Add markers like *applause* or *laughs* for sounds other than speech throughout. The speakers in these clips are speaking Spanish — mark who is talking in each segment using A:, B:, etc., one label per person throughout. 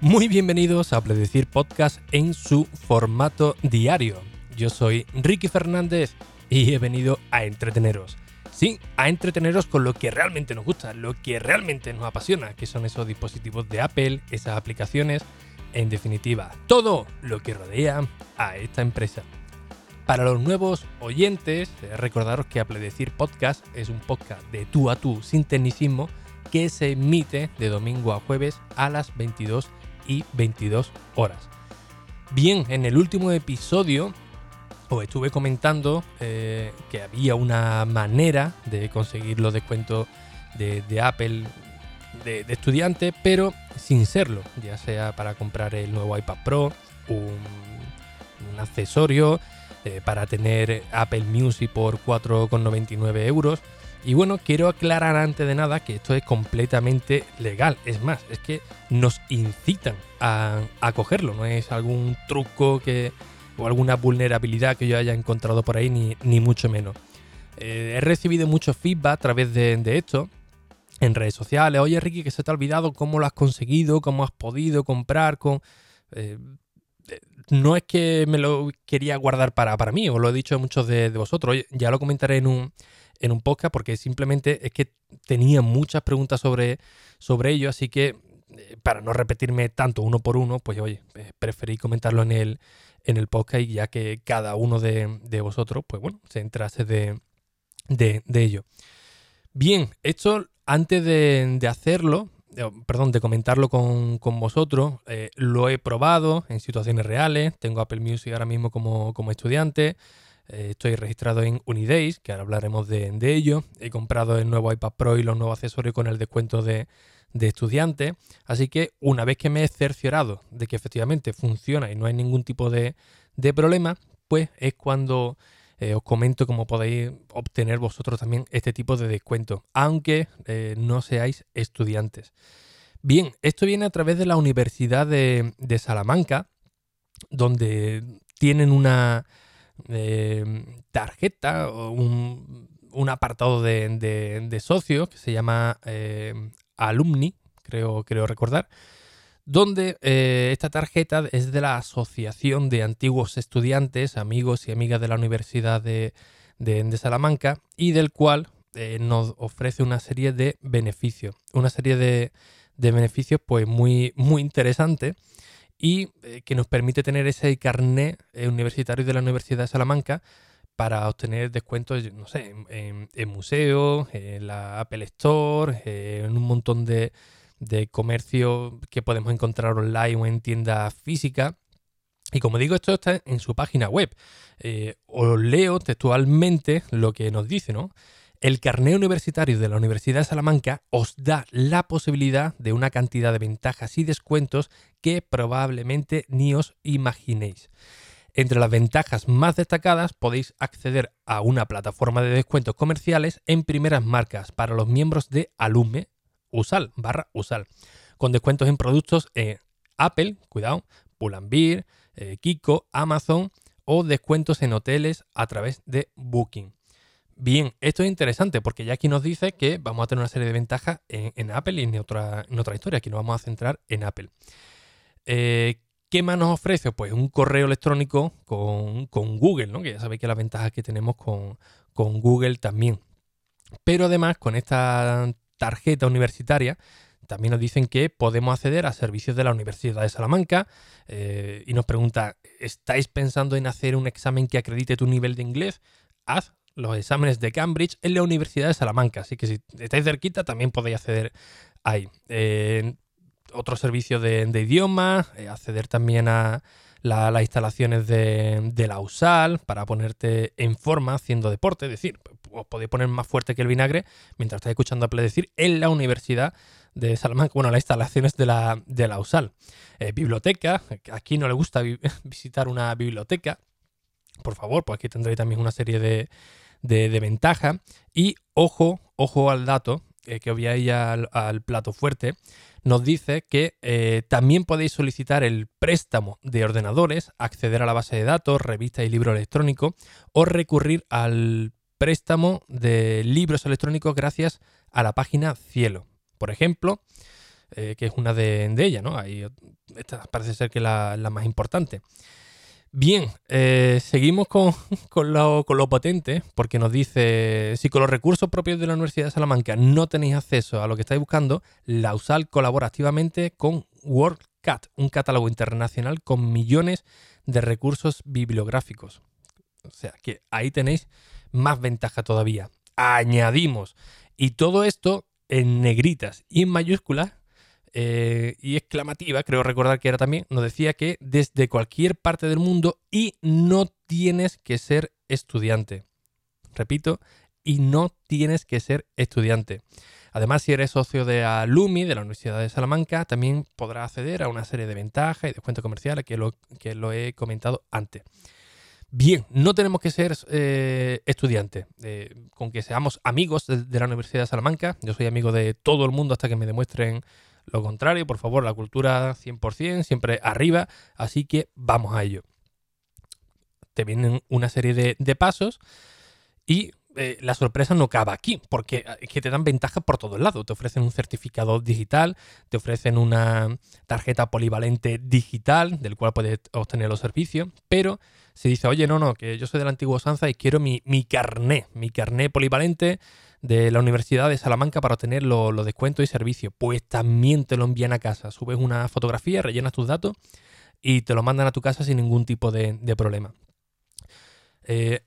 A: Muy bienvenidos a Predecir Podcast en su formato diario. Yo soy Ricky Fernández y he venido a entreteneros. Sí, a entreteneros con lo que realmente nos gusta, lo que realmente nos apasiona, que son esos dispositivos de Apple, esas aplicaciones, en definitiva, todo lo que rodea a esta empresa. Para los nuevos oyentes, eh, recordaros que Apple Decir Podcast es un podcast de tú a tú sin tecnicismo que se emite de domingo a jueves a las 22 y 22 horas. Bien, en el último episodio os estuve comentando eh, que había una manera de conseguir los descuentos de, Apple de, estudiante, pero sin serlo, ya sea para comprar el nuevo iPad Pro, un, accesorio, eh, para tener Apple Music por 4,99 euros y bueno, quiero aclarar antes de nada que esto es completamente legal. Es más, es que nos incitan a, cogerlo. No es algún truco que, o alguna vulnerabilidad que yo haya encontrado por ahí, ni, mucho menos. Eh, he recibido mucho feedback a través de, esto en redes sociales. Oye, Ricky, que se te ha olvidado cómo lo has conseguido, cómo has podido comprar con. Eh, no es que me lo quería guardar para, para mí, os lo he dicho a muchos de, de vosotros. Ya lo comentaré en un, en un podcast porque simplemente es que tenía muchas preguntas sobre, sobre ello, así que eh, para no repetirme tanto uno por uno, pues oye, eh, preferí comentarlo en el, en el podcast y ya que cada uno de, vosotros, pues bueno, se entrase de, de, ello. Bien, esto antes de, hacerlo, eh, perdón, de comentarlo con, vosotros, lo he probado en situaciones reales, tengo Apple Music ahora mismo como, como estudiante, eh, estoy registrado en Unidays, que ahora hablaremos de, ello. He comprado el nuevo iPad Pro y los nuevos accesorios con el descuento de, estudiante. Así que una vez que me he cerciorado de que efectivamente funciona y no hay ningún tipo de, problema, pues es cuando eh, os comento cómo podéis obtener vosotros también este tipo de descuento, aunque eh, no seáis estudiantes. Bien, esto viene a través de la Universidad de Salamanca, donde tienen una, tarjeta o un, apartado de, socios que se llama eh, Alumni, creo, creo recordar, donde eh, esta tarjeta es de la Asociación de Antiguos Estudiantes, Amigos y Amigas de la Universidad de, Salamanca y del cual eh, nos ofrece una serie de beneficios, una serie de, beneficios pues muy, muy interesantes y eh, que nos permite tener ese carnet eh, universitario de la Universidad de Salamanca para obtener descuentos, no sé, en, museos, en la Apple Store, eh, en un montón de, de comercio que podemos encontrar online o en tiendas físicas. Y como digo, esto está en su página web. os leo textualmente lo que nos dice, ¿no? El carnet universitario de la Universidad de Salamanca os da la posibilidad de una cantidad de ventajas y descuentos que probablemente ni os imaginéis. Entre las ventajas más destacadas podéis acceder a una plataforma de descuentos comerciales en primeras marcas para los miembros de Alume, Usal, barra Usal, con descuentos en productos en Apple, cuidado, Pull&Bear, eh, Kiko, Amazon o descuentos en hoteles a través de Booking. Bien, esto es interesante porque ya aquí nos dice que vamos a tener una serie de ventajas en, Apple y en otra, historia. Aquí nos vamos a centrar en Apple. Eh, ¿Qué más nos ofrece? Pues un correo electrónico con, Google, ¿no? Que ya sabéis que las ventajas que tenemos con, Google también. Pero además, con esta tarjeta universitaria, también nos dicen que podemos acceder a servicios de la Universidad de Salamanca eh, y nos pregunta, ¿estáis pensando en hacer un examen que acredite tu nivel de inglés? Haz los exámenes de Cambridge en la Universidad de Salamanca. Así que si estáis cerquita también podéis acceder ahí. Eh, otro servicio de, idioma, eh, acceder también a las instalaciones de, la USAL para ponerte en forma haciendo deporte. Es decir, os podéis poner más fuerte que el vinagre mientras estáis escuchando a decir en la Universidad de Salamanca, bueno, las instalaciones de la, de la USAL. Eh, biblioteca, aquí no le gusta *laughs* visitar una biblioteca. Por favor, pues aquí tendréis también una serie de, de, ventaja. Y ojo, ojo al dato, eh, que voy al, al, plato fuerte, nos dice que eh, también podéis solicitar el préstamo de ordenadores, acceder a la base de datos, revistas y libros electrónicos o recurrir al préstamo de libros electrónicos gracias a la página Cielo. Por ejemplo, que es una de, ellas, ¿no? Ahí, esta parece ser que la, la más importante. Bien, eh, seguimos *laughs* con, lo, potente, porque nos dice, si con los recursos propios de la Universidad de Salamanca no tenéis acceso a lo que estáis buscando, la USAL colabora activamente con WorldCat, un catálogo internacional con millones de recursos bibliográficos. O sea, que ahí tenéis más ventaja todavía. Añadimos. Y todo esto en negritas y en mayúsculas eh, y exclamativa, creo recordar que era también, nos decía que desde cualquier parte del mundo y no tienes que ser estudiante. Repito, y no tienes que ser estudiante. Además, si eres socio de Alumi, de la Universidad de Salamanca, también podrás acceder a una serie de ventajas y descuentos comerciales que lo, que lo he comentado antes. Bien, no tenemos que ser eh, estudiantes. Eh, con que seamos amigos de, la Universidad de Salamanca, yo soy amigo de todo el mundo hasta que me demuestren lo contrario, por favor, la cultura 100%, siempre arriba, así que vamos a ello. Te vienen una serie de, pasos y eh, la sorpresa no acaba aquí, porque eh, es que te dan ventajas por todos lados. Te ofrecen un certificado digital, te ofrecen una tarjeta polivalente digital, del cual puedes obtener los servicios, pero si dice, oye, no, no, que yo soy de la antigua usanza y quiero mi, mi carné, mi carné polivalente de la Universidad de Salamanca para obtener los descuentos y servicios. Pues también te lo envían a casa. Subes una fotografía, rellenas tus datos y te lo mandan a tu casa sin ningún tipo de, problema. Eh,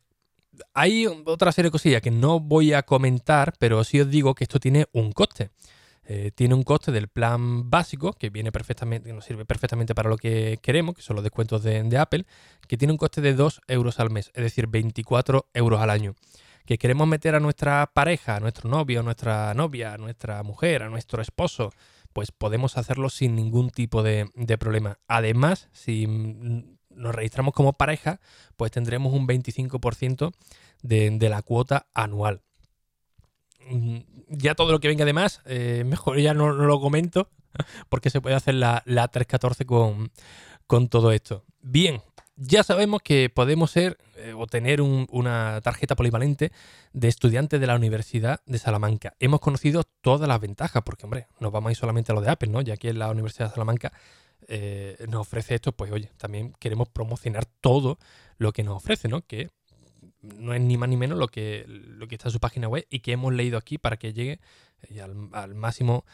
A: hay otra serie de cosillas que no voy a comentar, pero sí os digo que esto tiene un coste. Eh, tiene un coste del plan básico, que viene perfectamente, nos sirve perfectamente para lo que queremos, que son los descuentos de, de Apple, que tiene un coste de 2 euros al mes, es decir, 24 euros al año que queremos meter a nuestra pareja, a nuestro novio, a nuestra novia, a nuestra mujer, a nuestro esposo, pues podemos hacerlo sin ningún tipo de, problema. Además, si nos registramos como pareja, pues tendremos un 25% de, la cuota anual. Mm, ya todo lo que venga de más, eh, *laughs* mejor ya no, lo comento, *laughs* porque se puede hacer la, la 314 con, con todo esto. Bien, ya sabemos que podemos ser eh, o tener una tarjeta polivalente de estudiante de la Universidad de Salamanca. Hemos conocido todas las ventajas, porque, hombre, no vamos a ir solamente a lo de Apple, ¿no? Ya que la Universidad de Salamanca eh, nos ofrece esto, pues, oye, también queremos promocionar todo lo que nos ofrece, ¿no? Que no es ni más ni menos lo que, lo que está en su página web y que hemos leído aquí para que llegue eh, al, máximo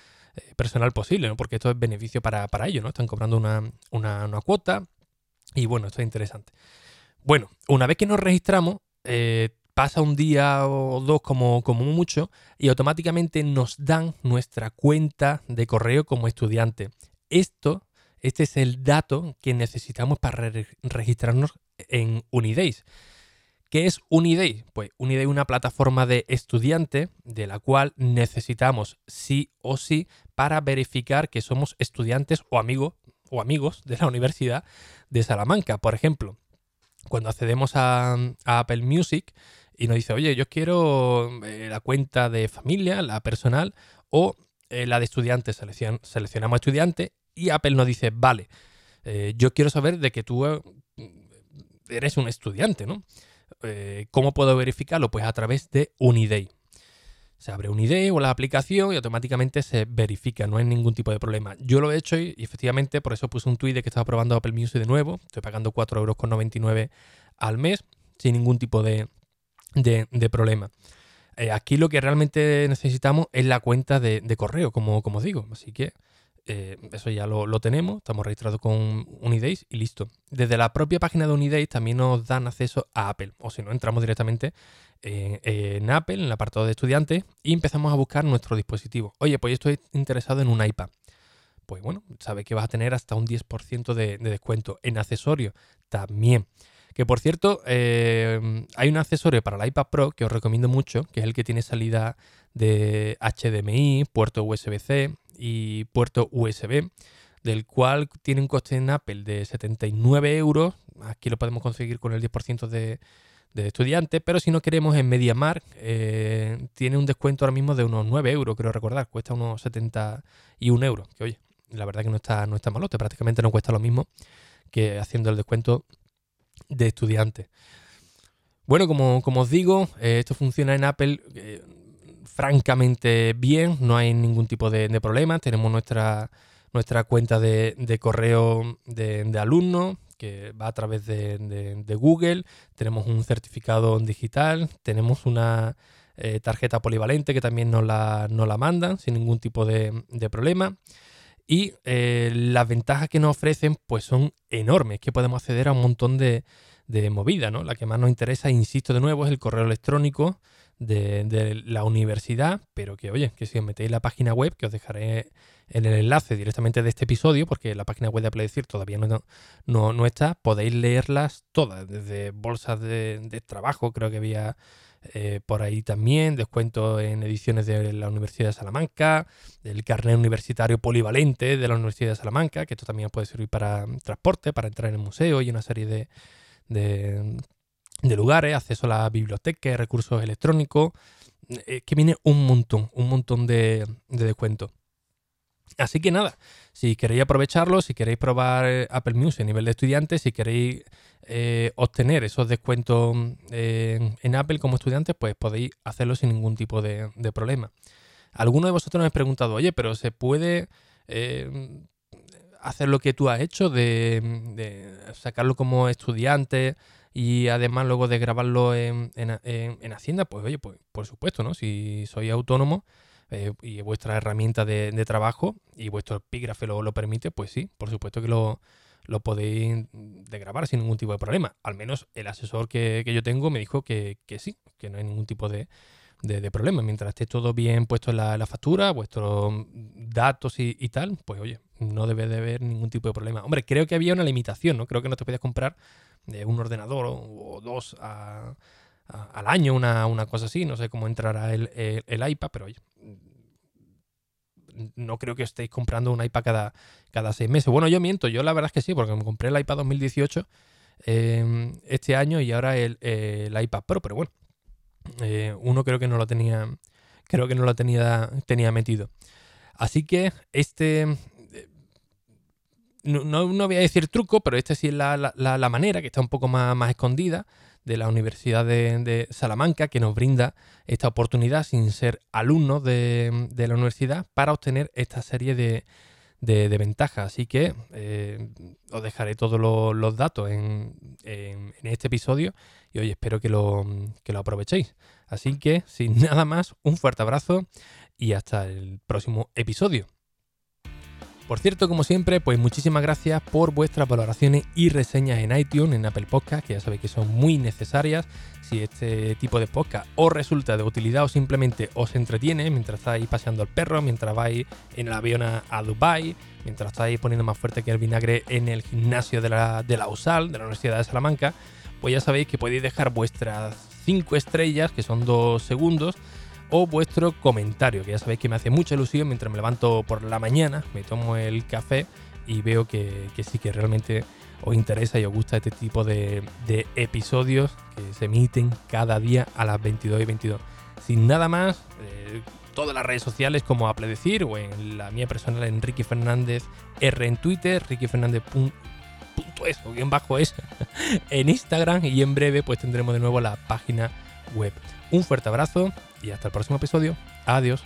A: personal posible, ¿no? Porque esto es beneficio para, ellos, ¿no? Están cobrando una, una cuota y bueno, esto es interesante. Bueno, una vez que nos registramos, eh, pasa un día o dos como, como mucho y automáticamente nos dan nuestra cuenta de correo como estudiante. Esto, este es el dato que necesitamos para registrarnos en Unidays. ¿Qué es Uniday? Pues Uniday es una plataforma de estudiante de la cual necesitamos sí o sí para verificar que somos estudiantes o amigos o amigos de la Universidad de Salamanca. Por ejemplo, cuando accedemos a, Apple Music y nos dice, oye, yo quiero eh, la cuenta de familia, la personal o eh, la de estudiante, seleccionamos estudiante y Apple nos dice, vale, eh, yo quiero saber de que tú eres un estudiante, ¿no? ¿Cómo puedo verificarlo? Pues a través de Uniday se abre un ID o la aplicación y automáticamente se verifica, no hay ningún tipo de problema. Yo lo he hecho y, efectivamente por eso puse un tweet de que estaba probando Apple Music de nuevo, estoy pagando 4,99 euros al mes sin ningún tipo de, problema. Eh, aquí lo que realmente necesitamos es la cuenta de, correo, como, como digo, así que eh, eso ya lo, tenemos, estamos registrados con Unidays y listo. Desde la propia página de Unidays también nos dan acceso a Apple, o si no, entramos directamente en, Apple, en el apartado de estudiantes, y empezamos a buscar nuestro dispositivo. Oye, pues estoy interesado en un iPad. Pues bueno, sabe que vas a tener hasta un 10% de, descuento. En accesorios también. Que por cierto, eh, hay un accesorio para el iPad Pro que os recomiendo mucho, que es el que tiene salida de HDMI, puerto USB-C y puerto USB, del cual tiene un coste en Apple de 79 euros. Aquí lo podemos conseguir con el 10% de, de estudiante, pero si no queremos en MediaMark, eh, tiene un descuento ahora mismo de unos 9 euros, creo recordar, cuesta unos 71 euros, que oye, la verdad que no está, no está malote, prácticamente no cuesta lo mismo que haciendo el descuento de estudiante. Bueno, como, como os digo, eh, esto funciona en Apple. Eh, francamente bien, no hay ningún tipo de, problema. Tenemos nuestra, nuestra cuenta de, correo de, alumnos que va a través de, Google, tenemos un certificado digital, tenemos una eh, tarjeta polivalente que también nos la, la mandan sin ningún tipo de, problema. Y eh, las ventajas que nos ofrecen pues son enormes, que podemos acceder a un montón de, de movidas, ¿no? La que más nos interesa, insisto de nuevo, es el correo electrónico de, la universidad, pero que oye, que si os metéis la página web, que os dejaré en el enlace directamente de este episodio, porque la página web de Apledecir todavía no, no, no, está, podéis leerlas todas, desde bolsas de, trabajo, creo que había eh, por ahí también, descuento en ediciones de la Universidad de Salamanca, del carnet universitario polivalente de la Universidad de Salamanca, que esto también puede servir para transporte, para entrar en el museo y una serie de, de lugares, acceso a la biblioteca, recursos electrónicos, eh, que viene un montón, un montón de, descuentos. Así que nada, si queréis aprovecharlo, si queréis probar eh, Apple Music a nivel de estudiantes, si queréis eh, obtener esos descuentos en Apple como estudiantes, pues podéis hacerlo sin ningún tipo de, problema. Algunos de vosotros me habéis preguntado, oye, pero ¿se puede hacer lo que tú has hecho de, de sacarlo como estudiante? Y además luego de grabarlo en, Hacienda, pues oye, pues por supuesto, ¿no? Si soy autónomo eh, y vuestra herramienta de, trabajo y vuestro epígrafe lo, lo permite, pues sí, por supuesto que lo, podéis de grabar sin ningún tipo de problema. Al menos el asesor que, yo tengo me dijo que, sí, que no hay ningún tipo de, problema. Mientras esté todo bien puesto en la, factura, vuestros datos y, y, tal, pues oye, no debe de haber ningún tipo de problema. Hombre, creo que había una limitación, ¿no? Creo que no te podías comprar de un ordenador o, dos al año, una, cosa así. No sé cómo entrará el, el, iPad, pero oye, no creo que estéis comprando un iPad cada, cada seis meses. Bueno, yo miento, yo la verdad es que sí, porque me compré el iPad 2018 em, este año y ahora el, iPad Pro, pero bueno, eh, uno creo que no lo tenía, creo que no lo tenía, tenía metido. Así que este, no, voy a decir truco, pero esta sí es la, manera, que está un poco más, más escondida, de la Universidad de, Salamanca, que nos brinda esta oportunidad sin ser alumnos de, la universidad para obtener esta serie de, ventajas. Así que eh, os dejaré todos los, datos en, este episodio y hoy espero que lo, que lo aprovechéis. Así que, sin nada más, un fuerte abrazo y hasta el próximo episodio. Por cierto, como siempre, pues muchísimas gracias por vuestras valoraciones y reseñas en iTunes, en Apple Podcast, que ya sabéis que son muy necesarias. Si este tipo de podcast os resulta de utilidad o simplemente os entretiene mientras estáis paseando al perro, mientras vais en el avión a, Dubai, mientras estáis poniendo más fuerte que el vinagre en el gimnasio de la, de la USAL, de la Universidad de Salamanca, pues ya sabéis que podéis dejar vuestras 5 estrellas, que son 2 segundos, o vuestro comentario, que ya sabéis que me hace mucha ilusión mientras me levanto por la mañana, me tomo el café y veo que, sí que realmente os interesa y os gusta este tipo de, episodios que se emiten cada día a las 22 y 22. Sin nada más, eh, todas las redes sociales como Apple Decir o en la mía personal Enrique Fernández R en Twitter, Ricky Fernández o bien bajo es *laughs* en Instagram y en breve pues tendremos de nuevo la página web. Un fuerte abrazo y hasta el próximo episodio. Adiós.